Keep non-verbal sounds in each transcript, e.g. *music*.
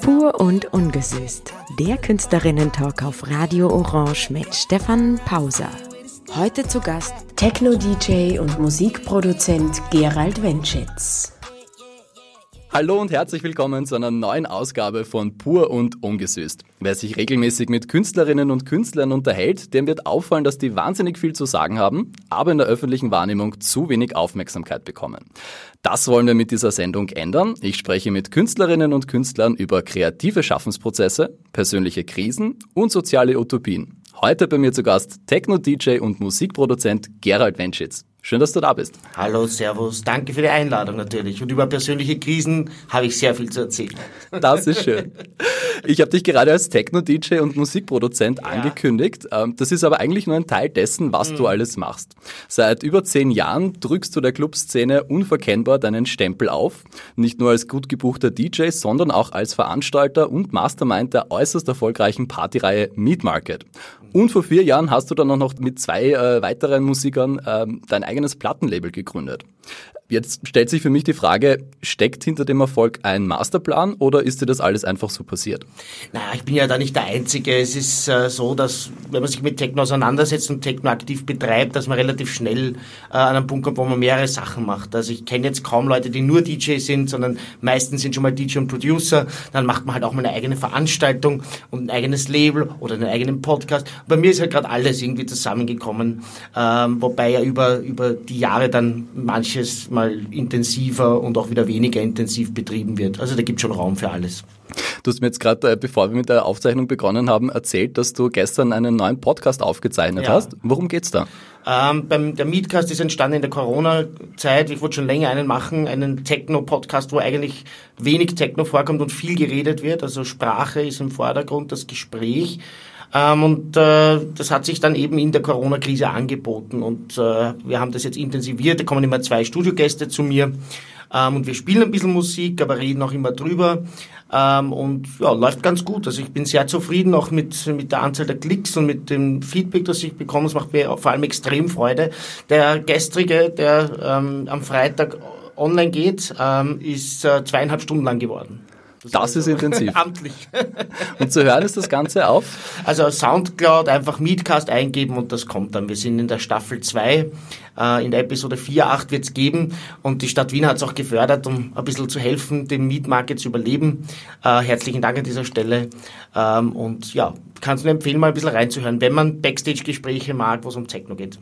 Pur und ungesüßt. Der Künstlerinnen-Talk auf Radio Orange mit Stefan Pauser. Heute zu Gast Techno-DJ und Musikproduzent Gerald Wenschitz. Hallo und herzlich willkommen zu einer neuen Ausgabe von Pur und Ungesüßt. Wer sich regelmäßig mit Künstlerinnen und Künstlern unterhält, dem wird auffallen, dass die wahnsinnig viel zu sagen haben, aber in der öffentlichen Wahrnehmung zu wenig Aufmerksamkeit bekommen. Das wollen wir mit dieser Sendung ändern. Ich spreche mit Künstlerinnen und Künstlern über kreative Schaffensprozesse, persönliche Krisen und soziale Utopien. Heute bei mir zu Gast Techno-DJ und Musikproduzent Gerald Wenschitz. Schön, dass du da bist. Hallo, Servus. Danke für die Einladung natürlich. Und über persönliche Krisen habe ich sehr viel zu erzählen. Das ist schön. Ich habe dich gerade als Techno-DJ und Musikproduzent ja. angekündigt. Ähm, das ist aber eigentlich nur ein Teil dessen, was mhm. du alles machst. Seit über zehn Jahren drückst du der Clubszene unverkennbar deinen Stempel auf. Nicht nur als gut gebuchter DJ, sondern auch als Veranstalter und Mastermind der äußerst erfolgreichen Partyreihe Meat Market. Und vor vier Jahren hast du dann auch noch mit zwei äh, weiteren Musikern ähm, dein eigenes Plattenlabel gegründet. Jetzt stellt sich für mich die Frage, steckt hinter dem Erfolg ein Masterplan oder ist dir das alles einfach so passiert? Naja, ich bin ja da nicht der Einzige. Es ist äh, so, dass wenn man sich mit Techno auseinandersetzt und Techno aktiv betreibt, dass man relativ schnell äh, an einen Punkt kommt, wo man mehrere Sachen macht. Also ich kenne jetzt kaum Leute, die nur DJ sind, sondern meistens sind schon mal DJ und Producer. Dann macht man halt auch mal eine eigene Veranstaltung und ein eigenes Label oder einen eigenen Podcast. Bei mir ist halt gerade alles irgendwie zusammengekommen, ähm, wobei ja über, über die Jahre dann manches mal mal intensiver und auch wieder weniger intensiv betrieben wird. Also da gibt es schon Raum für alles. Du hast mir jetzt gerade, äh, bevor wir mit der Aufzeichnung begonnen haben, erzählt, dass du gestern einen neuen Podcast aufgezeichnet ja. hast. Worum geht's da? Ähm, beim, der Meetcast ist entstanden in der Corona-Zeit. Ich wollte schon länger einen machen, einen Techno-Podcast, wo eigentlich wenig Techno vorkommt und viel geredet wird. Also Sprache ist im Vordergrund, das Gespräch. Ähm, und äh, das hat sich dann eben in der Corona-Krise angeboten. Und äh, wir haben das jetzt intensiviert. Da kommen immer zwei Studiogäste zu mir. Ähm, und wir spielen ein bisschen Musik, aber reden auch immer drüber. Ähm, und ja, läuft ganz gut. Also ich bin sehr zufrieden auch mit, mit der Anzahl der Klicks und mit dem Feedback, das ich bekomme. Es macht mir vor allem extrem Freude. Der gestrige, der ähm, am Freitag online geht, ähm, ist äh, zweieinhalb Stunden lang geworden. Das, das ist intensiv. *laughs* Amtlich. *laughs* und zu hören ist das Ganze auf? Also Soundcloud einfach Meetcast eingeben und das kommt dann. Wir sind in der Staffel 2. Äh, in der Episode 4, 8 wird es geben. Und die Stadt Wien hat es auch gefördert, um ein bisschen zu helfen, den Mietmarket zu überleben. Äh, herzlichen Dank an dieser Stelle. Ähm, und ja, kannst du nur empfehlen, mal ein bisschen reinzuhören, wenn man Backstage-Gespräche mag, wo es um Techno geht.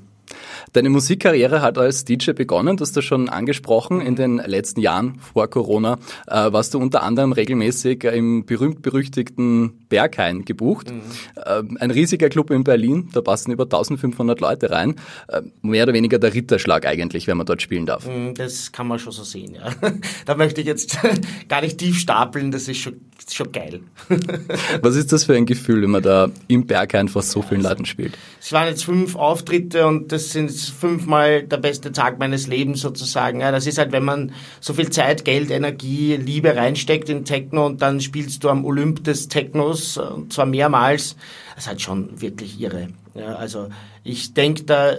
Deine Musikkarriere hat als DJ begonnen, das hast du schon angesprochen. In den letzten Jahren vor Corona äh, warst du unter anderem regelmäßig im berühmt-berüchtigten Berghain gebucht. Mhm. Äh, ein riesiger Club in Berlin, da passen über 1500 Leute rein. Äh, mehr oder weniger der Ritterschlag eigentlich, wenn man dort spielen darf. Mhm, das kann man schon so sehen, ja. *laughs* Da möchte ich jetzt *laughs* gar nicht tief stapeln, das ist schon, schon geil. *laughs* Was ist das für ein Gefühl, wenn man da im Berghain vor so vielen Leuten spielt? Es waren jetzt fünf Auftritte und das sind fünfmal der beste Tag meines Lebens sozusagen. Ja, das ist halt, wenn man so viel Zeit, Geld, Energie, Liebe reinsteckt in Techno und dann spielst du am Olymp des Technos und zwar mehrmals. Das ist halt schon wirklich irre. Ja, also ich denke da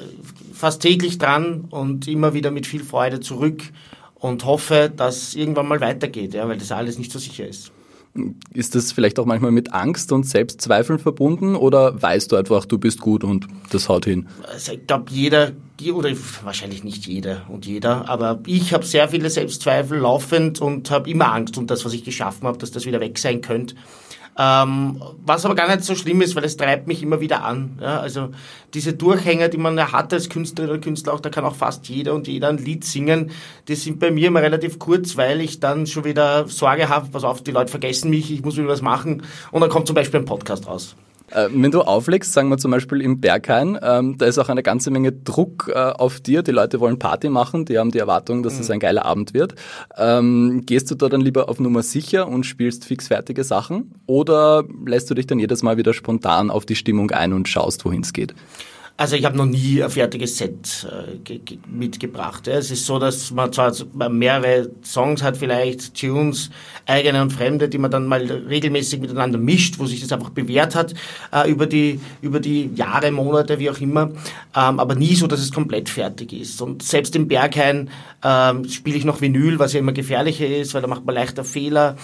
fast täglich dran und immer wieder mit viel Freude zurück und hoffe, dass irgendwann mal weitergeht, ja, weil das alles nicht so sicher ist. Ist das vielleicht auch manchmal mit Angst und Selbstzweifeln verbunden oder weißt du einfach, du bist gut und das haut hin? Also ich glaube, jeder, oder wahrscheinlich nicht jeder und jeder, aber ich habe sehr viele Selbstzweifel laufend und habe immer Angst um das, was ich geschaffen habe, dass das wieder weg sein könnte. Ähm, was aber gar nicht so schlimm ist, weil es treibt mich immer wieder an. Ja? Also diese Durchhänger, die man ja hat als Künstlerin oder Künstler, auch da kann auch fast jeder und jeder ein Lied singen, die sind bei mir immer relativ kurz, weil ich dann schon wieder Sorge habe, pass auf, die Leute vergessen mich, ich muss wieder was machen und dann kommt zum Beispiel ein Podcast raus. Äh, wenn du auflegst, sagen wir zum Beispiel im Berghain, ähm, da ist auch eine ganze Menge Druck äh, auf dir. Die Leute wollen Party machen, die haben die Erwartung, dass mhm. es ein geiler Abend wird. Ähm, gehst du da dann lieber auf Nummer sicher und spielst fixfertige Sachen? Oder lässt du dich dann jedes Mal wieder spontan auf die Stimmung ein und schaust, wohin es geht? Also ich habe noch nie ein fertiges Set äh, mitgebracht. Es ist so, dass man zwar mehrere Songs hat, vielleicht Tunes, eigene und fremde, die man dann mal regelmäßig miteinander mischt, wo sich das einfach bewährt hat äh, über die über die Jahre, Monate, wie auch immer, ähm, aber nie so, dass es komplett fertig ist. Und selbst im Berghain ähm, spiele ich noch Vinyl, was ja immer gefährlicher ist, weil da macht man leichter Fehler.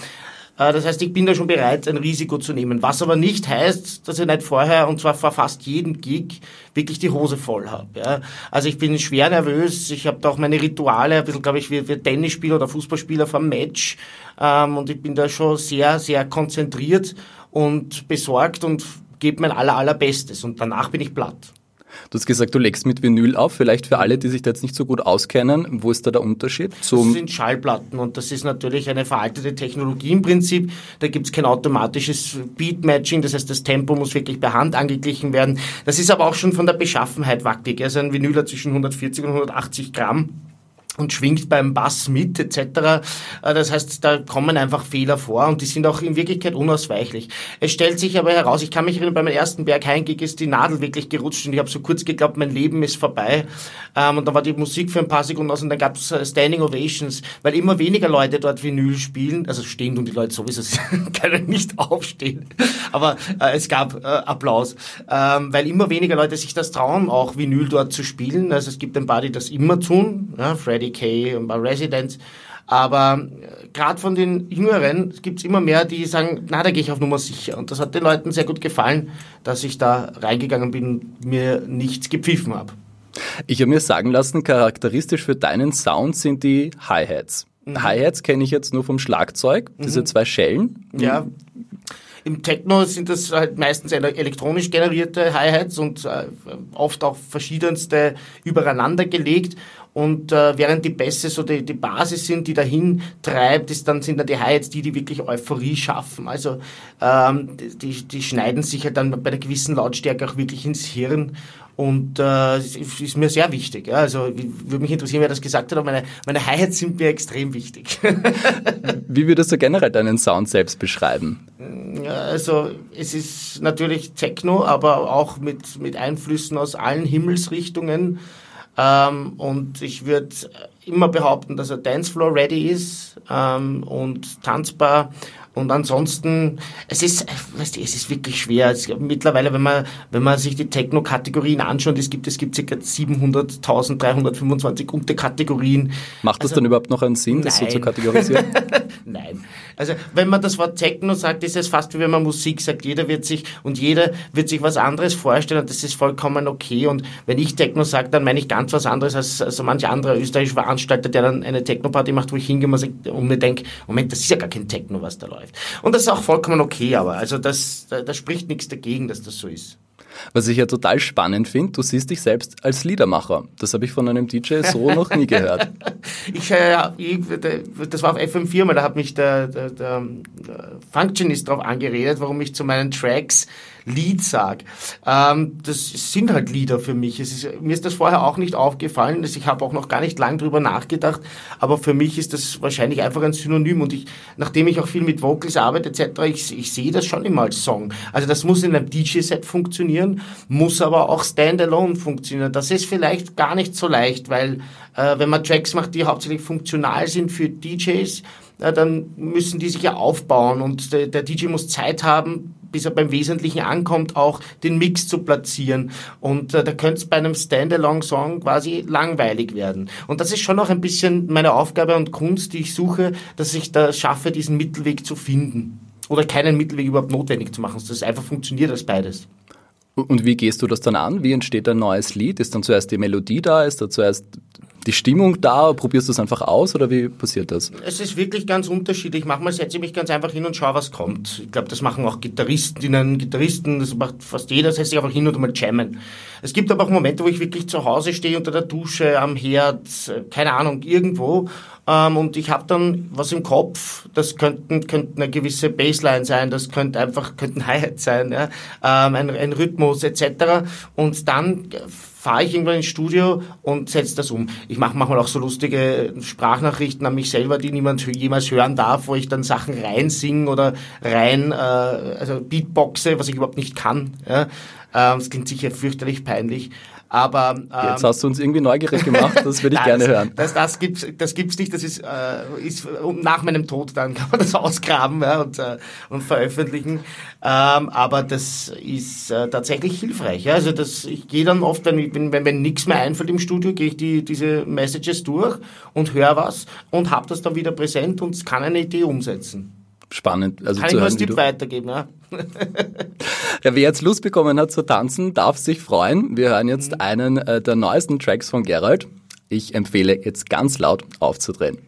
Äh, das heißt, ich bin da schon bereit, ein Risiko zu nehmen. Was aber nicht heißt, dass ich nicht vorher, und zwar vor fast jedem Gig, wirklich die Hose voll habe. Ja. Also ich bin schwer nervös, ich habe da auch meine Rituale, ein bisschen, glaube ich, wie, Tennisspieler oder Fußballspieler vom Match. Ähm, und ich bin da schon sehr, sehr konzentriert und besorgt und gebe mein aller, allerbestes. Und danach bin ich platt. Du hast gesagt, du legst mit Vinyl auf. Vielleicht für alle, die sich da jetzt nicht so gut auskennen, wo ist da der Unterschied? Zum das sind Schallplatten und das ist natürlich eine veraltete Technologie im Prinzip. Da gibt es kein automatisches Beat-Matching, das heißt, das Tempo muss wirklich per Hand angeglichen werden. Das ist aber auch schon von der Beschaffenheit wackelig. Also ein Vinyl hat zwischen 140 und 180 Gramm und schwingt beim Bass mit etc. Äh, das heißt, da kommen einfach Fehler vor und die sind auch in Wirklichkeit unausweichlich. Es stellt sich aber heraus, ich kann mich erinnern, bei meinem ersten Berghain-Gig ist die Nadel wirklich gerutscht und ich habe so kurz geglaubt, mein Leben ist vorbei. Ähm, und dann war die Musik für ein paar Sekunden aus und dann gab es äh, Standing Ovations, weil immer weniger Leute dort Vinyl spielen, also stehen und die Leute sowieso *laughs* können nicht aufstehen, aber äh, es gab Applaus, ähm, weil immer weniger Leute sich das trauen, auch Vinyl dort zu spielen. Also es gibt ein paar, die das immer tun, Freddy Decay und bei Residents. Aber äh, gerade von den Jüngeren gibt es immer mehr, die sagen, na, da gehe ich auf Nummer sicher. Und das hat den Leuten sehr gut gefallen, dass ich da reingegangen bin, mir nichts gepfiffen habe. Ich habe mir sagen lassen, charakteristisch für deinen Sound sind die Hi-Hats. Mhm. Hi-Hats kenne ich jetzt nur vom Schlagzeug, diese mhm. zwei Schellen. Ja. Im Techno sind das halt meistens elektronisch generierte Hi-Hats und äh, oft auch verschiedenste übereinander gelegt. Und äh, während die Bässe so die, die Basis sind, die dahin treibt, ist dann, sind dann die Hi-Hats die, die wirklich Euphorie schaffen. Also ähm, die, die schneiden sich halt dann bei einer gewissen Lautstärke auch wirklich ins Hirn. Und äh, ist mir sehr wichtig. Ja. Also würde mich interessieren, wer das gesagt hat, aber meine, meine Hi-Hats sind mir extrem wichtig. *laughs* Wie würdest du generell deinen Sound selbst beschreiben? Also es ist natürlich Techno, aber auch mit, mit Einflüssen aus allen Himmelsrichtungen. Ähm, und ich würde immer behaupten, dass er Dancefloor ready ist ähm, und tanzbar und ansonsten, es ist, weißt du, es ist wirklich schwer. Es, mittlerweile, wenn man, wenn man sich die Techno-Kategorien anschaut, es gibt, es gibt ca. 700.325 Unterkategorien. Macht das also, dann überhaupt noch einen Sinn, das nein. so zu kategorisieren? *laughs* nein. Also, wenn man das Wort Techno sagt, ist es fast wie wenn man Musik sagt. Jeder wird sich, und jeder wird sich was anderes vorstellen und das ist vollkommen okay. Und wenn ich Techno sage, dann meine ich ganz was anderes als, als manch anderer österreichischer Veranstalter, der dann eine Techno-Party macht, wo ich hingehe und mir denke, Moment, das ist ja gar kein Techno, was da läuft läuft. Und das ist auch vollkommen okay, aber also das, da, da spricht nichts dagegen, dass das so ist. Was ich ja total spannend finde, du siehst dich selbst als Liedermacher. Das habe ich von einem DJ so noch nie gehört. *laughs* ich, äh, das war auf FM4 mal, da hat mich der, der, der Functionist darauf angeredet, warum ich zu meinen Tracks Lied sage. Ähm, das sind halt Lieder für mich. Ist, mir ist das vorher auch nicht aufgefallen. Ich habe auch noch gar nicht lang drüber nachgedacht. Aber für mich ist das wahrscheinlich einfach ein Synonym. Und ich, nachdem ich auch viel mit Vocals arbeite etc., ich, ich sehe das schon immer als Song. Also das muss in einem DJ-Set funktionieren, muss aber auch standalone funktionieren. Das ist vielleicht gar nicht so leicht, weil äh, wenn man Tracks macht, die hauptsächlich funktional sind für DJs, äh, dann müssen die sich ja aufbauen und der, der DJ muss Zeit haben, bis er beim Wesentlichen ankommt, auch den Mix zu platzieren. Und äh, da könnte es bei einem Standalone-Song quasi langweilig werden. Und das ist schon auch ein bisschen meine Aufgabe und Kunst, die ich suche, dass ich da schaffe, diesen Mittelweg zu finden. Oder keinen Mittelweg überhaupt notwendig zu machen, dass es einfach funktioniert als beides. Und wie gehst du das dann an? Wie entsteht ein neues Lied? Ist dann zuerst die Melodie da? Ist da zuerst die Stimmung da? Probierst du es einfach aus oder wie passiert das? Es ist wirklich ganz unterschiedlich. Manchmal setze ich mich ganz einfach hin und schaue, was kommt. Ich glaube, das machen auch Gitarristinnen, Gitarristen, das macht fast jeder, setzt sich einfach hin und mal jammen. Es gibt aber auch Momente, wo ich wirklich zu Hause stehe, unter der Dusche, am Herd, keine Ahnung, irgendwo ähm, und ich habe dann was im Kopf, das könnten, könnte eine gewisse Baseline sein, das könnte einfach könnte ein Hi-Hat sein, ja? ähm, ein, ein Rhythmus etc. Und dann fahre ich irgendwann ins Studio und setze das um. Ich mache manchmal auch so lustige Sprachnachrichten an mich selber, die niemand jemals hören darf, wo ich dann Sachen reinsinge oder rein äh, also Beatboxe, was ich überhaupt nicht kann. Ja? Ähm, das klingt sicher fürchterlich peinlich. Aber ähm, jetzt hast du uns irgendwie neugierig gemacht. Das würde ich *laughs* gerne hören. Das, das gibt's, das gibt's nicht. Das ist, äh, ist nach meinem Tod dann kann man das *laughs* ausgraben ja, und, äh, und veröffentlichen. Ähm, aber das ist äh, tatsächlich hilfreich. Ja? Also das, ich gehe dann oft, wenn, wenn, wenn, wenn nichts mehr einfällt im Studio, gehe ich die, diese Messages durch und höre was und habe das dann wieder präsent und kann eine Idee umsetzen spannend. Also Kann zu ich hören, Tipp weitergeben, ja. *laughs* ja, wer jetzt Lust bekommen hat zu tanzen, darf sich freuen. Wir hören jetzt mhm. einen äh, der neuesten Tracks von Gerald. Ich empfehle jetzt ganz laut aufzudrehen.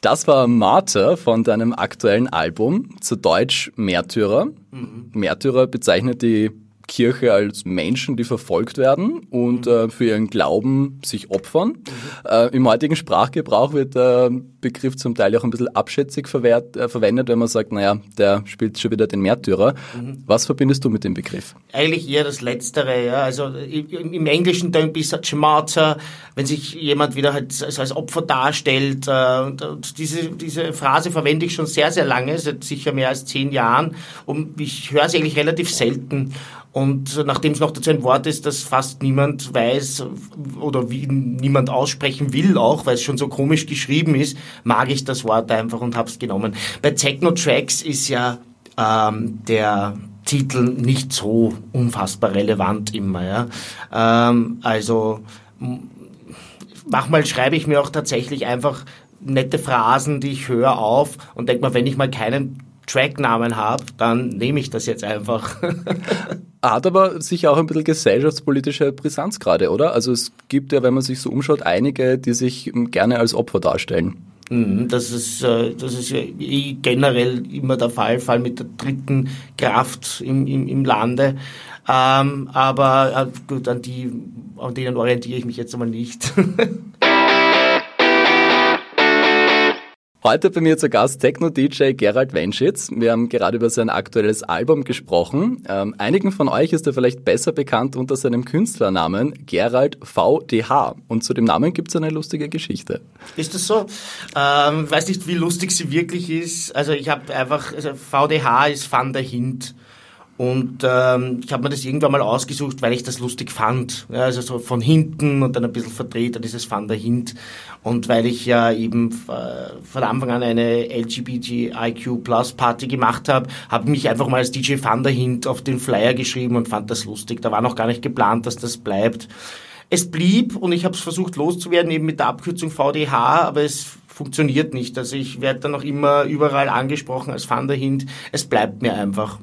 Das war Martha von deinem aktuellen Album, zu Deutsch Märtyrer. Mhm. Märtyrer bezeichnet die Kirche als Menschen, die verfolgt werden und mhm. äh, für ihren Glauben sich opfern. Mhm. Äh, Im heutigen Sprachgebrauch wird der Begriff zum Teil auch ein bisschen abschätzig verwehrt, äh, verwendet, wenn man sagt, naja, der spielt schon wieder den Märtyrer. Mhm. Was verbindest du mit dem Begriff? Eigentlich eher das Letztere. Ja. Also im Englischen don't be such a martyr, wenn sich jemand wieder halt als Opfer darstellt. Äh, und diese, diese Phrase verwende ich schon sehr, sehr lange, seit sicher mehr als zehn Jahren. Und ich höre sie eigentlich relativ selten. Und nachdem es noch dazu ein Wort ist, das fast niemand weiß oder wie niemand aussprechen will, auch weil es schon so komisch geschrieben ist, mag ich das Wort einfach und habe es genommen. Bei Techno Tracks ist ja ähm, der Titel nicht so unfassbar relevant immer. Ja? Ähm, also manchmal schreibe ich mir auch tatsächlich einfach nette Phrasen, die ich höre, auf und denke mal, wenn ich mal keinen Tracknamen habe, dann nehme ich das jetzt einfach. *laughs* Hat aber sicher auch ein bisschen gesellschaftspolitische Brisanz gerade, oder? Also es gibt ja, wenn man sich so umschaut, einige, die sich gerne als Opfer darstellen. Mhm, das ist, äh, das ist eh generell immer der Fall, vor allem mit der dritten Kraft im, im, im Lande. Ähm, aber äh, gut, an, die, an denen orientiere ich mich jetzt einmal nicht. *laughs* Heute bei mir zu Gast Techno-DJ Gerald Wenschitz. Wir haben gerade über sein aktuelles Album gesprochen. Ähm, einigen von euch ist er vielleicht besser bekannt unter seinem Künstlernamen Gerald VDH. Und zu dem Namen gibt es eine lustige Geschichte. Ist das so? Ähm, weiß nicht, wie lustig sie wirklich ist. Also ich habe einfach, also VDH ist Van der Hint. Und ähm, ich habe mir das irgendwann mal ausgesucht, weil ich das lustig fand. Ja, also so von hinten und dann ein bisschen verdreht, dieses Van der Hint. Und weil ich ja eben äh, von Anfang an eine LGBTIQ Plus Party gemacht habe, habe ich mich einfach mal als DJ Van der Hint auf den Flyer geschrieben und fand das lustig. Da war noch gar nicht geplant, dass das bleibt. Es blieb und ich habe es versucht loszuwerden, eben mit der Abkürzung VDH, aber es funktioniert nicht. Also ich werde dann auch immer überall angesprochen als Van der Hint. Es bleibt mir einfach.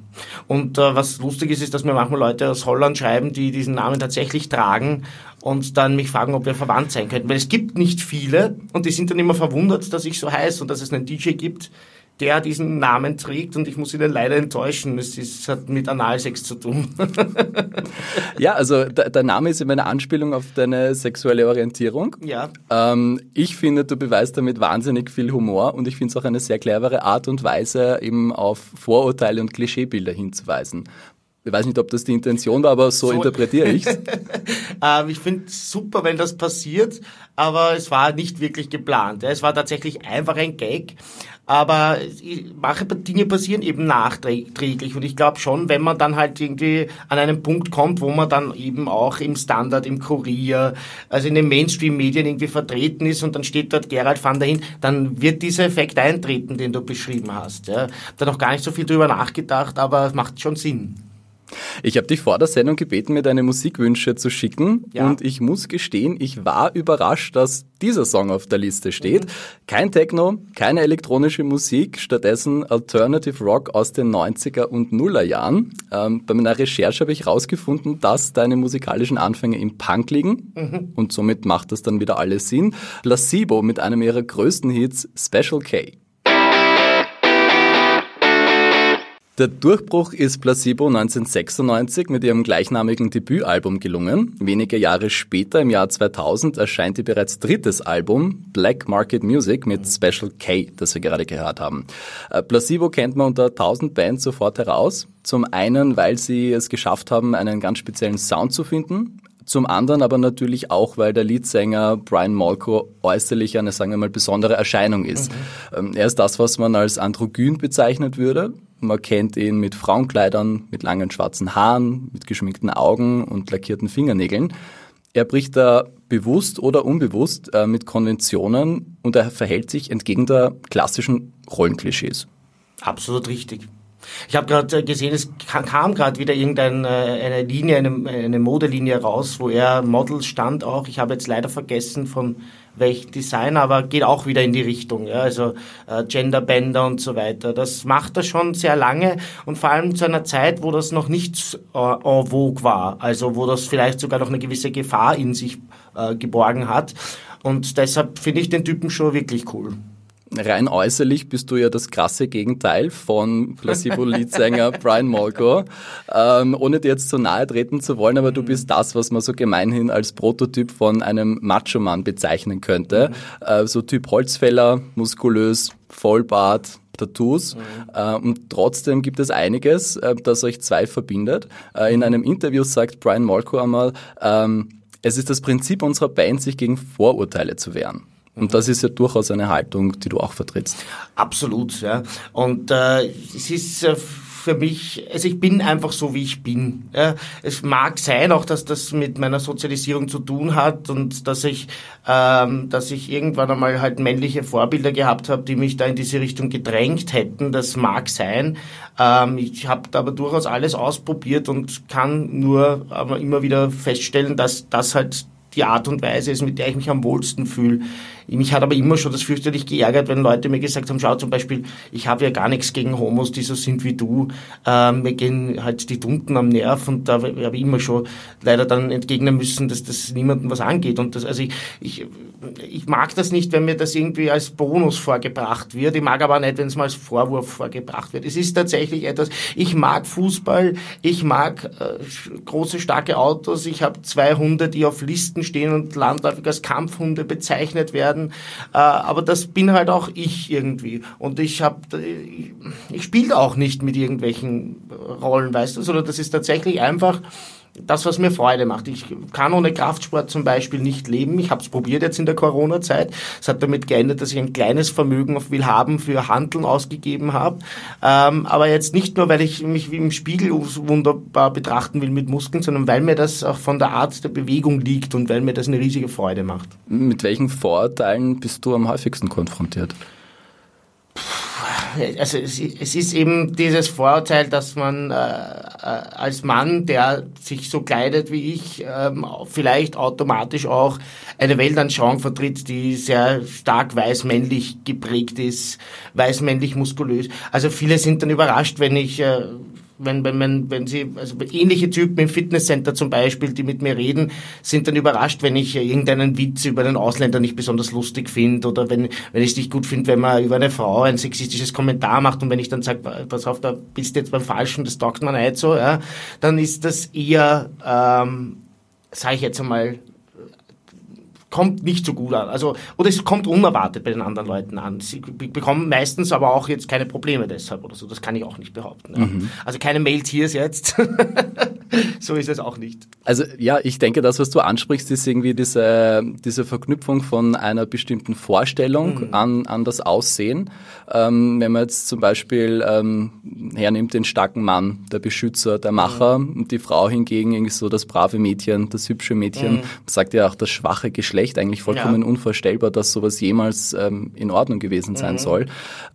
Und äh, was lustig ist, ist, dass mir manchmal Leute aus Holland schreiben, die diesen Namen tatsächlich tragen und dann mich fragen, ob wir verwandt sein könnten. Weil es gibt nicht viele und die sind dann immer verwundert, dass ich so heiß und dass es einen DJ gibt, der diesen Namen trägt und ich muss ihn leider enttäuschen. Es ist, hat mit Analsex zu tun. *laughs* ja, also der Name ist immer eine Anspielung auf deine sexuelle Orientierung. Ja. Ähm, ich finde, du beweist damit wahnsinnig viel Humor und ich finde es auch eine sehr clevere Art und Weise, eben auf Vorurteile und Klischeebilder hinzuweisen. Ich weiß nicht, ob das die Intention war, aber so, so. interpretiere ich es. *laughs* ähm, ich finde es super, wenn das passiert, aber es war nicht wirklich geplant. Es war tatsächlich einfach ein Gag. Aber manche Dinge passieren eben nachträglich. Und ich glaube schon, wenn man dann halt irgendwie an einen Punkt kommt, wo man dann eben auch im Standard, im Kurier, also in den Mainstream-Medien irgendwie vertreten ist und dann steht dort Gerald van der Hin, dann wird dieser Effekt eintreten, den du beschrieben hast. Ja. Da noch gar nicht so viel drüber nachgedacht, aber es macht schon Sinn. Ich habe dich vor der Sendung gebeten, mir deine Musikwünsche zu schicken ja. und ich muss gestehen, ich war überrascht, dass dieser Song auf der Liste steht. Mhm. Kein Techno, keine elektronische Musik, stattdessen Alternative Rock aus den 90er und Nuller Jahren. Ähm, bei meiner Recherche habe ich herausgefunden, dass deine musikalischen Anfänge im Punk liegen mhm. und somit macht das dann wieder alles Sinn. Placebo mit einem ihrer größten Hits, Special K. Der Durchbruch ist Placebo 1996 mit ihrem gleichnamigen Debütalbum gelungen. Wenige Jahre später, im Jahr 2000, erscheint ihr bereits drittes Album, Black Market Music, mit Special K, das wir gerade gehört haben. Äh, Placebo kennt man unter 1000 Bands sofort heraus. Zum einen, weil sie es geschafft haben, einen ganz speziellen Sound zu finden. Zum anderen aber natürlich auch, weil der Leadsänger Brian Molko äußerlich eine, sagen wir mal, besondere Erscheinung ist. Mhm. Er ist das, was man als androgyn bezeichnet würde. Man kennt ihn mit Frauenkleidern, mit langen schwarzen Haaren, mit geschminkten Augen und lackierten Fingernägeln. Er bricht da bewusst oder unbewusst äh, mit Konventionen und er verhält sich entgegen der klassischen Rollenklischees. Absolut richtig. Ich habe gerade gesehen, es kam gerade wieder irgendeine eine Linie, eine, eine Modelinie raus, wo er Model stand auch. Ich habe jetzt leider vergessen von welchen Designer, aber geht auch wieder in die Richtung. Ja, also äh, Genderbänder und so weiter. Das macht er schon sehr lange und vor allem zu einer Zeit, wo das noch nicht äh, en vogue war. Also wo das vielleicht sogar noch eine gewisse Gefahr in sich äh, geborgen hat. Und deshalb finde ich den Typen schon wirklich cool rein äußerlich bist du ja das krasse Gegenteil von Placebo-Leadsänger *laughs* Brian Molko. Ähm, ohne dir jetzt so nahe treten zu wollen, aber du mhm. bist das, was man so gemeinhin als Prototyp von einem Macho-Mann bezeichnen könnte. Mhm. Äh, so Typ Holzfäller, muskulös, Vollbart, Tattoos. Mhm. Äh, und trotzdem gibt es einiges, äh, das euch zwei verbindet. Äh, in einem Interview sagt Brian Molko einmal, ähm, es ist das Prinzip unserer Band, sich gegen Vorurteile zu wehren. Und das ist ja durchaus eine Haltung, die du auch vertrittst. Absolut, ja. Und äh, es ist äh, für mich, also ich bin einfach so, wie ich bin. Ja. Es mag sein auch, dass das mit meiner Sozialisierung zu tun hat und dass ich, ähm, dass ich irgendwann einmal halt männliche Vorbilder gehabt habe, die mich da in diese Richtung gedrängt hätten. Das mag sein. Ähm, ich habe aber durchaus alles ausprobiert und kann nur aber immer wieder feststellen, dass das halt die Art und Weise ist, mit der ich mich am wohlsten fühle. Mich hat aber immer schon das fürchterlich geärgert, wenn Leute mir gesagt haben, schau zum Beispiel, ich habe ja gar nichts gegen Homos, die so sind wie du. Ähm, mir gehen halt die Dunten am Nerv und da habe ich immer schon leider dann entgegnen müssen, dass das niemandem was angeht. Und das, also ich, ich, ich mag das nicht, wenn mir das irgendwie als Bonus vorgebracht wird. Ich mag aber nicht, wenn es mal als Vorwurf vorgebracht wird. Es ist tatsächlich etwas, ich mag Fußball, ich mag äh, große, starke Autos, ich habe zwei Hunde, die auf Listen stehen und landläufig als Kampfhunde bezeichnet werden werden. Äh, aber das bin halt auch ich irgendwie. Und ich habe, ich, ich spiele auch nicht mit irgendwelchen Rollen, weißt du, sondern das ist tatsächlich einfach das, was mir Freude macht. Ich kann ohne Kraftsport zum Beispiel nicht leben. Ich habe es probiert jetzt in der Corona-Zeit. Es hat damit geändert, dass ich ein kleines Vermögen auf Willhaben für Handeln ausgegeben habe. Ähm, aber jetzt nicht nur, weil ich mich wie im Spiegel wunderbar betrachten will mit Muskeln, sondern weil mir das auch von der Art der Bewegung liegt und weil mir das eine riesige Freude macht. Mit welchen Vorurteilen bist du am häufigsten konfrontiert? Also es, es, ist eben dieses Vorurteil, dass man äh, äh, als Mann, der sich so kleidet wie ich, ähm, vielleicht automatisch auch eine Weltanschauung vertritt, die sehr stark weiß-männlich geprägt ist, weiß-männlich muskulös. Also viele sind dann überrascht, wenn ich äh, wenn, wenn, wenn, wenn sie, also ähnliche Typen im Fitnesscenter zum Beispiel, die mit mir reden, sind dann überrascht, wenn ich irgendeinen Witz über einen Ausländer nicht besonders lustig finde oder wenn, wenn ich es nicht gut finde, wenn man über eine Frau ein sexistisches Kommentar macht und wenn ich dann sage, pass auf, da bist du jetzt beim Falschen, das taugt man nicht so, ja, dann ist das eher, ähm, sage ich jetzt einmal, kommt nicht so gut an. Also, oder es kommt unerwartet bei den anderen Leuten an. Sie bekommen meistens aber auch jetzt keine Probleme deshalb oder so. Das kann ich auch nicht behaupten. Ja. Mhm. Also keine Mails hier jetzt. *laughs* so ist es auch nicht. Also ja, ich denke, das, was du ansprichst, ist irgendwie diese, diese Verknüpfung von einer bestimmten Vorstellung mhm. an, an das Aussehen. Ähm, wenn man jetzt zum Beispiel ähm, hernimmt den starken Mann, der Beschützer, der Macher, mhm. und die Frau hingegen irgendwie so das brave Mädchen, das hübsche Mädchen, mhm. sagt ja auch das schwache Geschlecht Geschlecht eigentlich vollkommen ja. unvorstellbar, dass sowas jemals ähm, in Ordnung gewesen sein mhm. soll.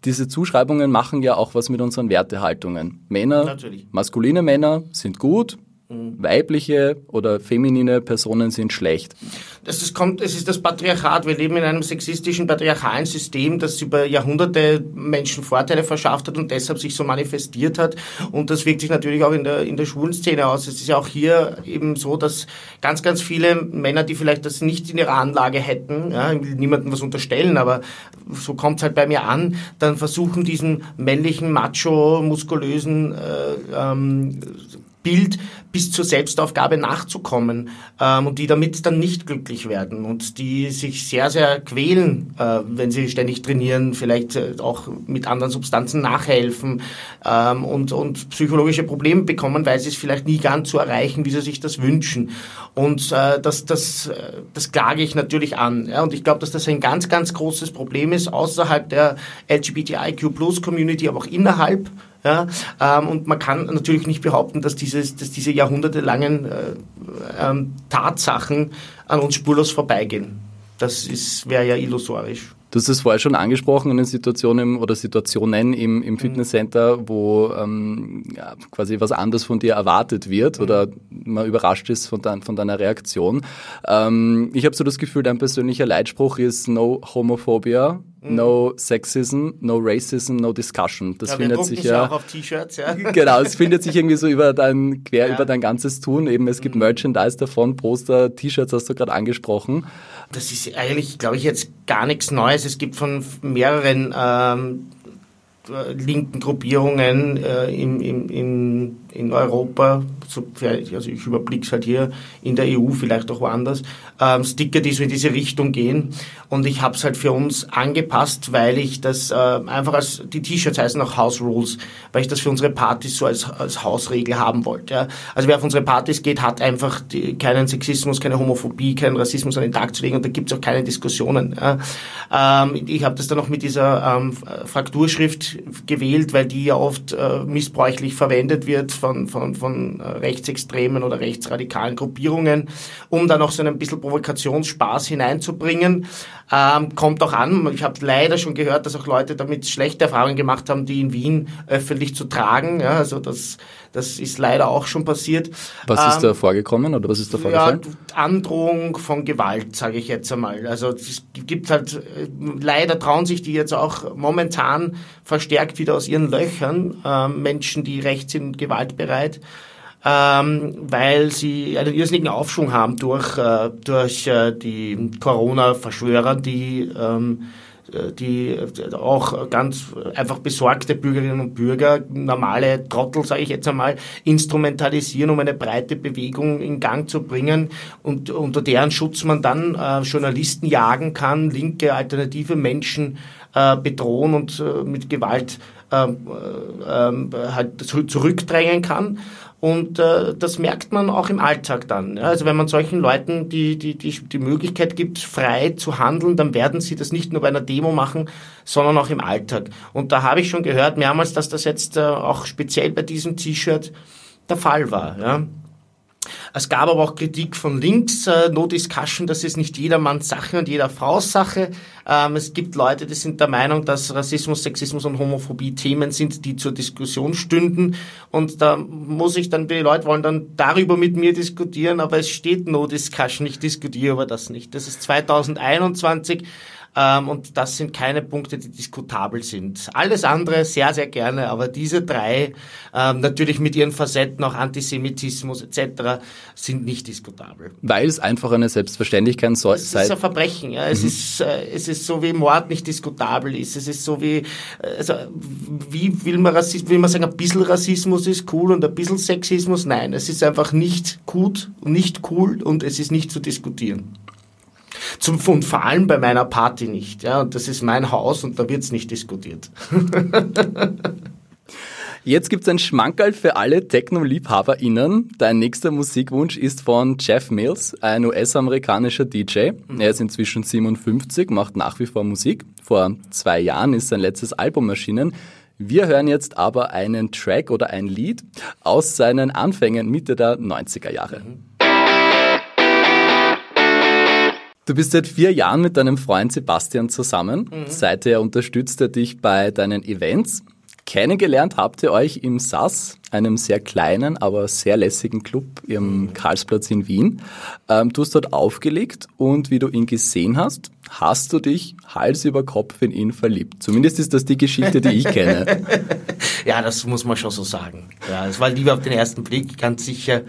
Diese Zuschreibungen machen ja auch was mit unseren Wertehaltungen. Männer, Natürlich. maskuline Männer sind gut, weibliche oder feminine Personen sind schlecht. Das ist, kommt, es ist das Patriarchat. Wir leben in einem sexistischen, patriarchalen System, das über Jahrhunderte Menschen Vorteile verschafft hat und deshalb sich so manifestiert hat. Und das wirkt sich natürlich auch in der, in der schwulen Szene aus. Es ist ja auch hier eben so, dass ganz, ganz viele Männer, die vielleicht das nicht in ihrer Anlage hätten, ja, ich will niemandem was unterstellen, aber so kommt es halt bei mir an, dann versuchen diesen männlichen, macho, muskulösen äh, ähm, Bild bis zur Selbstaufgabe nachzukommen ähm, und die damit dann nicht glücklich werden und die sich sehr, sehr quälen, äh, wenn sie ständig trainieren, vielleicht äh, auch mit anderen Substanzen nachhelfen ähm, und, und psychologische Probleme bekommen, weil sie es vielleicht nie ganz so erreichen, wie sie sich das wünschen. Und äh, das, das, äh, das klage ich natürlich an. Ja? Und ich glaube, dass das ein ganz, ganz großes Problem ist außerhalb der LGBTIQ-Plus-Community, aber auch innerhalb ja, ähm, und man kann natürlich nicht behaupten, dass, dieses, dass diese jahrhundertelangen äh, ähm, Tatsachen an uns spurlos vorbeigehen. Das wäre ja illusorisch. Du hast es vorher schon angesprochen, eine Situation oder Situationen im, im mhm. Fitnesscenter, wo ähm, ja, quasi was anderes von dir erwartet wird mhm. oder man überrascht ist von, dein, von deiner Reaktion. Ähm, ich habe so das Gefühl, dein persönlicher Leitspruch ist No Homophobia. No Sexism, No Racism, No Discussion. Das ja, findet sich ja auch auf T-Shirts, ja. *laughs* Genau, es findet sich irgendwie so über dein quer ja. über dein ganzes Tun. Eben es gibt mhm. Merchandise davon, Poster, T-Shirts hast du gerade angesprochen. Das ist eigentlich, glaube ich, jetzt gar nichts Neues. Es gibt von mehreren ähm, linken Gruppierungen äh, in, in, in, in Europa, also ich überblicke es halt hier in der EU, vielleicht auch woanders, ähm, Sticker, die so in diese Richtung gehen. Und ich habe es halt für uns angepasst, weil ich das äh, einfach als, die T-Shirts heißen auch House Rules, weil ich das für unsere Partys so als, als Hausregel haben wollte. Ja. Also wer auf unsere Partys geht, hat einfach die, keinen Sexismus, keine Homophobie, keinen Rassismus an den Tag zu legen und da gibt es auch keine Diskussionen. Ja. Ähm, ich habe das dann noch mit dieser ähm, Frakturschrift gewählt, weil die ja oft äh, missbräuchlich verwendet wird von, von, von äh, rechtsextremen oder rechtsradikalen Gruppierungen, um da noch so ein bisschen Provokationsspaß hineinzubringen. Ähm, kommt auch an. Ich habe leider schon gehört, dass auch Leute damit schlechte Erfahrungen gemacht haben, die in Wien öffentlich zu tragen. Ja, also das, das ist leider auch schon passiert. Was ist ähm, da vorgekommen oder was ist da vorgefallen? Ja, Androhung von Gewalt, sage ich jetzt einmal. Also es gibt halt, äh, leider trauen sich die jetzt auch momentan verstärkt wieder aus ihren Löchern, äh, Menschen, die recht sind gewaltbereit ähm, weil sie einen irrsinnigen Aufschwung haben durch, äh, durch äh, die Corona-Verschwörer, die ähm, äh, die auch ganz einfach besorgte Bürgerinnen und Bürger, normale Trottel, sage ich jetzt einmal, instrumentalisieren, um eine breite Bewegung in Gang zu bringen und unter deren Schutz man dann äh, Journalisten jagen kann, linke, alternative Menschen äh, bedrohen und äh, mit Gewalt ähm, ähm, halt zurückdrängen kann. Und äh, das merkt man auch im Alltag dann. Ja? Also wenn man solchen Leuten die, die, die, die Möglichkeit gibt, frei zu handeln, dann werden sie das nicht nur bei einer Demo machen, sondern auch im Alltag. Und da habe ich schon gehört mehrmals, dass das jetzt äh, auch speziell bei diesem T-Shirt der Fall war. Ja? Es gab aber auch Kritik von links, äh, no discussion, das ist nicht jedermanns Sache und jeder Frau's Sache. Ähm, es gibt Leute, die sind der Meinung, dass Rassismus, Sexismus und Homophobie Themen sind, die zur Diskussion stünden. Und da muss ich dann, die Leute wollen dann darüber mit mir diskutieren, aber es steht no discussion, ich diskutiere über das nicht. Das ist 2021 ähm, und das sind keine Punkte, die diskutabel sind. Alles andere sehr, sehr gerne, aber diese drei, ähm, natürlich mit ihren Facetten, auch Antisemitismus etc., sind nicht diskutabel. Weil es einfach eine Selbstverständlichkeit sei. Es ist ein Verbrechen. Ja. Es, mhm. ist, äh, es ist so, wie Mord nicht diskutabel ist. Es ist so, wie, äh, also, wie will man, Rassismus, will man sagen, ein bisschen Rassismus ist cool und ein bisschen Sexismus? Nein, es ist einfach nicht gut, nicht cool und es ist nicht zu diskutieren. Zum, und vor allem bei meiner Party nicht. Ja, und das ist mein Haus und da wird es nicht diskutiert. *laughs* Jetzt gibt es ein Schmankerl für alle Techno-LiebhaberInnen. Dein nächster Musikwunsch ist von Jeff Mills, ein US-amerikanischer DJ. Mhm. Er ist inzwischen 57, macht nach wie vor Musik. Vor zwei Jahren ist sein letztes Album erschienen. Wir hören jetzt aber einen Track oder ein Lied aus seinen Anfängen Mitte der 90er Jahre. Mhm. Du bist seit vier Jahren mit deinem Freund Sebastian zusammen. Mhm. Seither unterstützt er dich bei deinen Events. Kennengelernt habt ihr euch im SAS, einem sehr kleinen, aber sehr lässigen Club im Karlsplatz in Wien. Ähm, du hast dort aufgelegt und wie du ihn gesehen hast, hast du dich Hals über Kopf in ihn verliebt. Zumindest ist das die Geschichte, die ich kenne. *laughs* ja, das muss man schon so sagen. Ja, es war Liebe auf den ersten Blick, ganz sicher.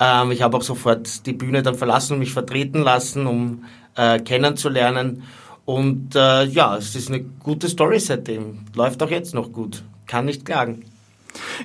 Ähm, ich habe auch sofort die Bühne dann verlassen und mich vertreten lassen, um äh, kennenzulernen. Und äh, ja, es ist eine gute Story seitdem. Läuft auch jetzt noch gut kann nicht klagen.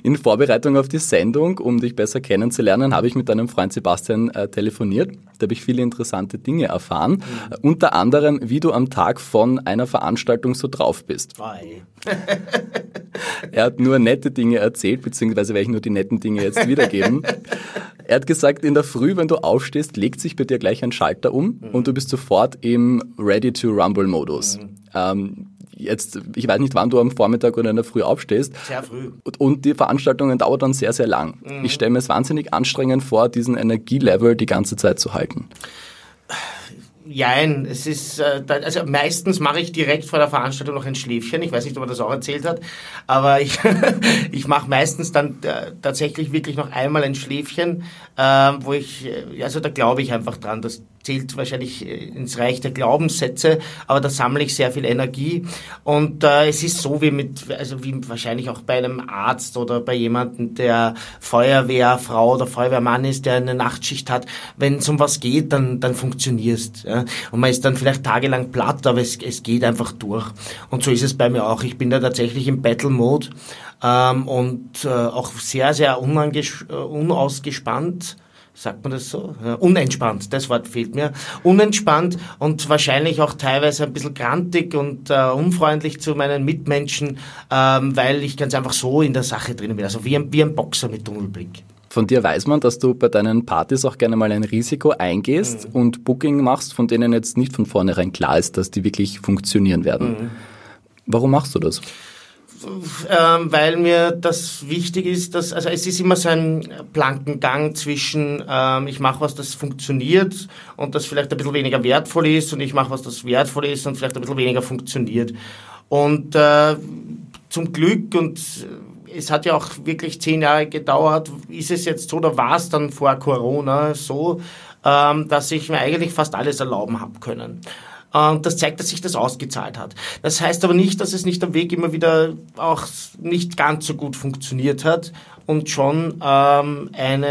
In Vorbereitung auf die Sendung, um dich besser kennenzulernen, habe ich mit deinem Freund Sebastian äh, telefoniert. Da habe ich viele interessante Dinge erfahren. Mhm. Äh, unter anderem, wie du am Tag von einer Veranstaltung so drauf bist. *laughs* er hat nur nette Dinge erzählt, beziehungsweise werde ich nur die netten Dinge jetzt wiedergeben. *laughs* er hat gesagt, in der Früh, wenn du aufstehst, legt sich bei dir gleich ein Schalter um mhm. und du bist sofort im Ready-to-Rumble-Modus. Mhm. Ähm, jetzt, ich weiß nicht, wann du am Vormittag oder in der Früh aufstehst. Sehr früh. Und die Veranstaltungen dauern dann sehr, sehr lang. Mhm. Ich stelle mir es wahnsinnig anstrengend vor, diesen Energielevel die ganze Zeit zu halten. Jein, es ist, äh, also meistens mache ich direkt vor der Veranstaltung noch ein Schläfchen. Ich weiß nicht, ob er das auch erzählt hat, aber ich, *laughs* ich mache meistens dann äh, tatsächlich wirklich noch einmal ein Schläfchen, äh, wo ich, also da glaube ich einfach dran, dass zählt wahrscheinlich äh, ins Reich der Glaubenssätze, aber da sammle ich sehr viel Energie und äh, es ist so wie mit, also wie wahrscheinlich auch bei einem Arzt oder bei jemandem, der Feuerwehrfrau oder Feuerwehrmann ist, der eine Nachtschicht hat, wenn es um was geht, dann, dann funktionierst. Ja? Und man ist dann vielleicht tagelang platt, aber es, es geht einfach durch. Und so ist es bei mir auch. Ich bin da tatsächlich im Battle-Mode ähm, und äh, auch sehr, sehr äh, unausgespannt sagt man das so? Unentspannt, das Wort fehlt mir. Unentspannt und wahrscheinlich auch teilweise ein bisschen grantig und äh, unfreundlich zu meinen Mitmenschen, ähm, weil ich ganz einfach so in der Sache drin bin. Also wie ein, wie ein Boxer mit Tunnelblick. Von dir weiß man, dass du bei deinen Partys auch gerne mal ein Risiko eingehst mhm. und Booking machst, von denen jetzt nicht von vornherein klar ist, dass die wirklich funktionieren werden. Mhm. Warum machst du das? Ähm, weil mir das wichtig ist, dass, also es ist immer so ein Plankengang zwischen, ähm, ich mache was, das funktioniert und das vielleicht ein bisschen weniger wertvoll ist und ich mache was, das wertvoll ist und vielleicht ein bisschen weniger funktioniert. Und äh, zum Glück und es hat ja auch wirklich zehn Jahre gedauert, ist es jetzt so oder war es dann vor Corona so, ähm, dass ich mir eigentlich fast alles erlauben habe können. Und das zeigt, dass sich das ausgezahlt hat. Das heißt aber nicht, dass es nicht am Weg immer wieder auch nicht ganz so gut funktioniert hat und schon ähm, eine,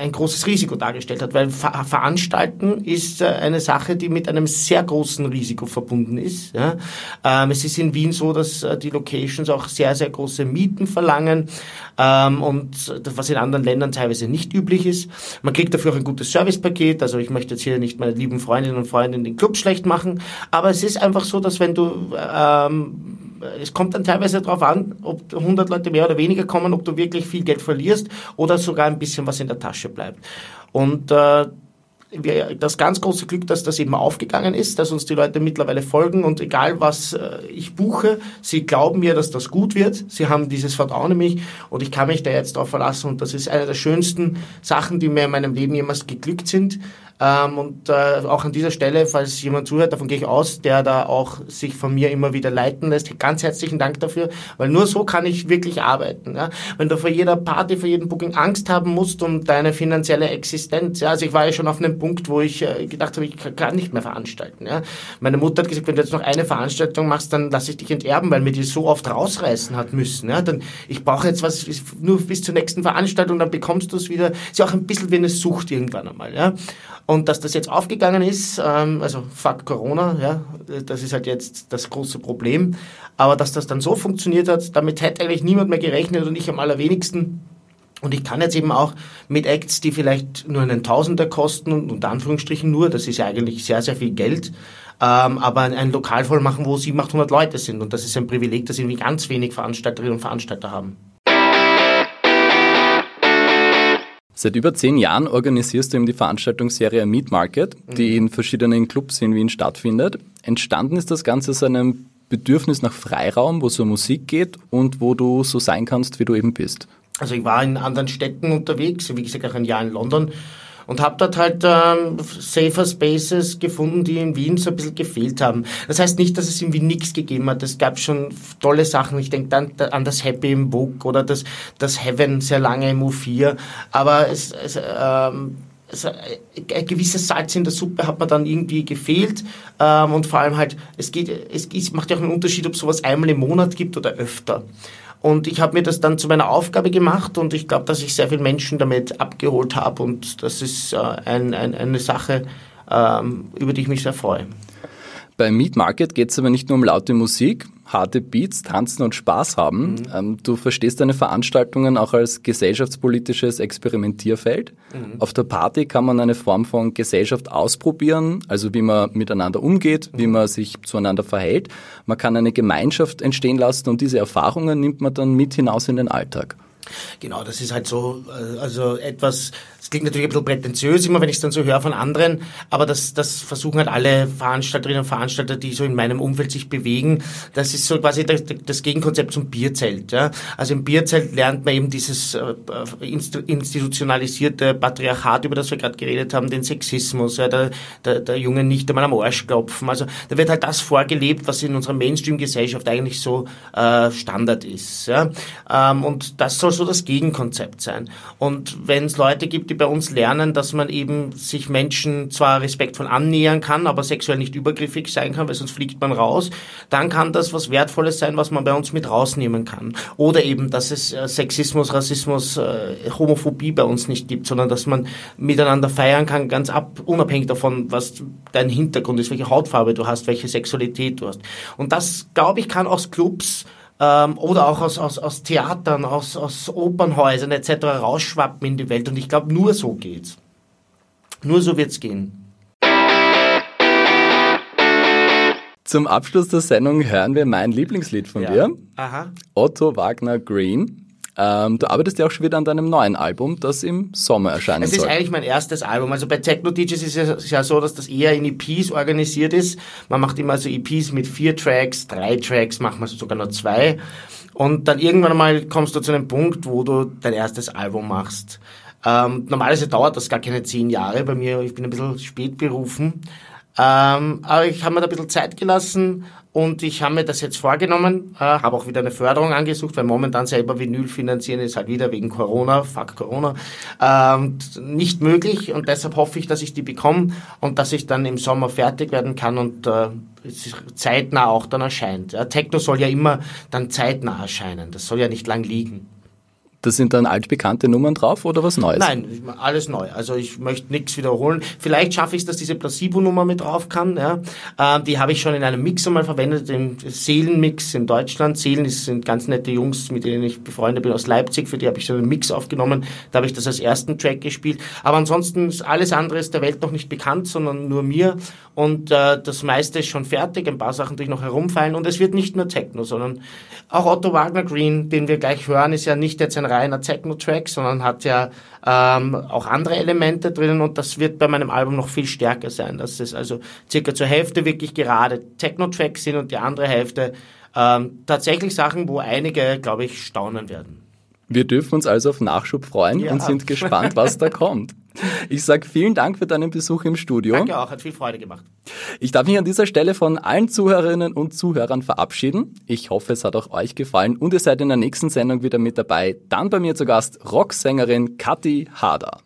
ein großes Risiko dargestellt hat, weil Ver Veranstalten ist äh, eine Sache, die mit einem sehr großen Risiko verbunden ist. Ja? Ähm, es ist in Wien so, dass äh, die Locations auch sehr, sehr große Mieten verlangen ähm, und was in anderen Ländern teilweise nicht üblich ist. Man kriegt dafür auch ein gutes Servicepaket, also ich möchte jetzt hier nicht meine lieben Freundinnen und Freunde in den Club schlecht machen, aber es ist einfach so, dass wenn du ähm, es kommt dann teilweise darauf an, ob 100 Leute mehr oder weniger kommen, ob du wirklich viel Geld verlierst oder sogar ein bisschen was in der Tasche bleibt. Und äh, das ganz große Glück, dass das eben aufgegangen ist, dass uns die Leute mittlerweile folgen und egal was äh, ich buche, sie glauben mir, dass das gut wird. Sie haben dieses Vertrauen in mich und ich kann mich da jetzt darauf verlassen und das ist eine der schönsten Sachen, die mir in meinem Leben jemals geglückt sind. Ähm, und äh, auch an dieser Stelle, falls jemand zuhört, davon gehe ich aus, der da auch sich von mir immer wieder leiten lässt. Ganz herzlichen Dank dafür, weil nur so kann ich wirklich arbeiten. Ja? Wenn du vor jeder Party, vor jedem Booking Angst haben musst um deine finanzielle Existenz. Ja? Also ich war ja schon auf einem Punkt, wo ich äh, gedacht habe, ich kann nicht mehr veranstalten. Ja? Meine Mutter hat gesagt, wenn du jetzt noch eine Veranstaltung machst, dann lass ich dich enterben, weil mir die so oft rausreißen hat müssen. Ja? Dann, ich brauche jetzt was nur bis zur nächsten Veranstaltung, dann bekommst du es wieder. Ist ja auch ein bisschen wie eine Sucht irgendwann einmal. Ja? Und dass das jetzt aufgegangen ist, ähm, also fuck Corona, ja, das ist halt jetzt das große Problem. Aber dass das dann so funktioniert hat, damit hätte eigentlich niemand mehr gerechnet und ich am allerwenigsten. Und ich kann jetzt eben auch mit Acts, die vielleicht nur einen Tausender kosten und unter Anführungsstrichen nur, das ist ja eigentlich sehr, sehr viel Geld, ähm, aber ein Lokal voll machen, wo 700, 800 Leute sind. Und das ist ein Privileg, das irgendwie ganz wenig Veranstalterinnen und Veranstalter haben. Seit über zehn Jahren organisierst du eben die Veranstaltungsserie Meat Market, die mhm. in verschiedenen Clubs in Wien stattfindet. Entstanden ist das Ganze aus einem Bedürfnis nach Freiraum, wo es um Musik geht und wo du so sein kannst, wie du eben bist. Also ich war in anderen Städten unterwegs, wie gesagt auch ein Jahr in London und habe dort halt ähm, Safer Spaces gefunden, die in Wien so ein bisschen gefehlt haben. Das heißt nicht, dass es in Wien nichts gegeben hat. Es gab schon tolle Sachen. Ich denke dann an das Happy im Vogue oder das, das Heaven sehr lange im U4. Aber es, es ähm, also ein gewisses Salz in der Suppe hat mir dann irgendwie gefehlt ähm, und vor allem halt, es geht, es, es macht ja auch einen Unterschied, ob sowas einmal im Monat gibt oder öfter. Und ich habe mir das dann zu meiner Aufgabe gemacht und ich glaube, dass ich sehr viele Menschen damit abgeholt habe und das ist äh, ein, ein, eine Sache, ähm, über die ich mich sehr freue. Beim Meat Market geht es aber nicht nur um laute Musik, harte Beats, tanzen und Spaß haben. Mhm. Ähm, du verstehst deine Veranstaltungen auch als gesellschaftspolitisches Experimentierfeld. Mhm. Auf der Party kann man eine Form von Gesellschaft ausprobieren, also wie man miteinander umgeht, mhm. wie man sich zueinander verhält. Man kann eine Gemeinschaft entstehen lassen und diese Erfahrungen nimmt man dann mit hinaus in den Alltag. Genau, das ist halt so, äh, also etwas, es klingt natürlich ein bisschen prätentiös, immer wenn ich es dann so höre von anderen, aber das, das versuchen halt alle Veranstalterinnen und Veranstalter, die so in meinem Umfeld sich bewegen. Das ist so quasi das, Gegenkonzept zum Bierzelt. Ja? Also im Bierzelt lernt man eben dieses äh, institutionalisierte Patriarchat, über das wir gerade geredet haben, den Sexismus, ja, der, der, der Jungen nicht einmal am Arsch klopfen. Also da wird halt das vorgelebt, was in unserer Mainstream-Gesellschaft eigentlich so äh, Standard ist. Ja? Ähm, und das soll so das Gegenkonzept sein. Und wenn es Leute gibt, die bei uns lernen, dass man eben sich Menschen zwar respektvoll annähern kann, aber sexuell nicht übergriffig sein kann, weil sonst fliegt man raus, dann kann das was Wertvolles sein, was man bei uns mit rausnehmen kann. Oder eben, dass es äh, Sexismus, Rassismus, äh, Homophobie bei uns nicht gibt, sondern dass man miteinander feiern kann, ganz ab, unabhängig davon, was dein Hintergrund ist, welche Hautfarbe du hast, welche Sexualität du hast. Und das, glaube ich, kann aus Clubs ähm, oder auch aus, aus, aus Theatern, aus, aus Opernhäusern etc. rausschwappen in die Welt. Und ich glaube, nur so geht's. Nur so wird's gehen. Zum Abschluss der Sendung hören wir mein Lieblingslied von ja. dir. Aha. Otto Wagner Green. Ähm, du arbeitest ja auch schon wieder an deinem neuen Album, das im Sommer erscheinen soll. Es ist eigentlich mein erstes Album. Also bei Techno DJs ist es ja so, dass das eher in EPs organisiert ist. Man macht immer so EPs mit vier Tracks, drei Tracks, machen wir sogar nur zwei. Und dann irgendwann mal kommst du zu einem Punkt, wo du dein erstes Album machst. Ähm, normalerweise dauert das gar keine zehn Jahre bei mir. Ich bin ein bisschen spät berufen. Ähm, aber ich habe mir da ein bisschen Zeit gelassen und ich habe mir das jetzt vorgenommen, äh, habe auch wieder eine Förderung angesucht, weil momentan selber Vinyl finanzieren ist halt wieder wegen Corona, fuck Corona, ähm, nicht möglich. Und deshalb hoffe ich, dass ich die bekomme und dass ich dann im Sommer fertig werden kann und äh, zeitnah auch dann erscheint. Ja, Techno soll ja immer dann zeitnah erscheinen. Das soll ja nicht lang liegen. Da sind dann altbekannte Nummern drauf oder was Neues? Nein, alles neu. Also ich möchte nichts wiederholen. Vielleicht schaffe ich es, dass diese Placebo-Nummer mit drauf kann. Ja. Ähm, die habe ich schon in einem Mix einmal verwendet, im Seelenmix in Deutschland. Seelen sind ganz nette Jungs, mit denen ich befreundet bin aus Leipzig. Für die habe ich schon einen Mix aufgenommen. Da habe ich das als ersten Track gespielt. Aber ansonsten ist alles andere ist der Welt noch nicht bekannt, sondern nur mir. Und äh, das meiste ist schon fertig. Ein paar Sachen, die noch herumfallen. Und es wird nicht nur Techno, sondern auch Otto Wagner Green, den wir gleich hören, ist ja nicht jetzt ein reiner Techno-Track, sondern hat ja ähm, auch andere Elemente drinnen und das wird bei meinem Album noch viel stärker sein, dass es also circa zur Hälfte wirklich gerade Techno-Tracks sind und die andere Hälfte ähm, tatsächlich Sachen, wo einige, glaube ich, staunen werden. Wir dürfen uns also auf Nachschub freuen ja. und sind gespannt, was da kommt. *laughs* Ich sage vielen Dank für deinen Besuch im Studio. Danke auch, hat viel Freude gemacht. Ich darf mich an dieser Stelle von allen Zuhörerinnen und Zuhörern verabschieden. Ich hoffe, es hat auch euch gefallen und ihr seid in der nächsten Sendung wieder mit dabei. Dann bei mir zu Gast Rocksängerin Kathi Hader.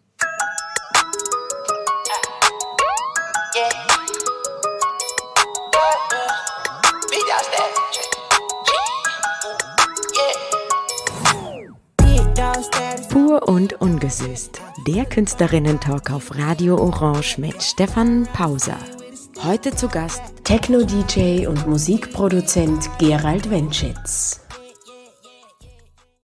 Und ungesüßt. Der Künstlerinnen-Talk auf Radio Orange mit Stefan Pauser. Heute zu Gast Techno-DJ und Musikproduzent Gerald Wenschitz.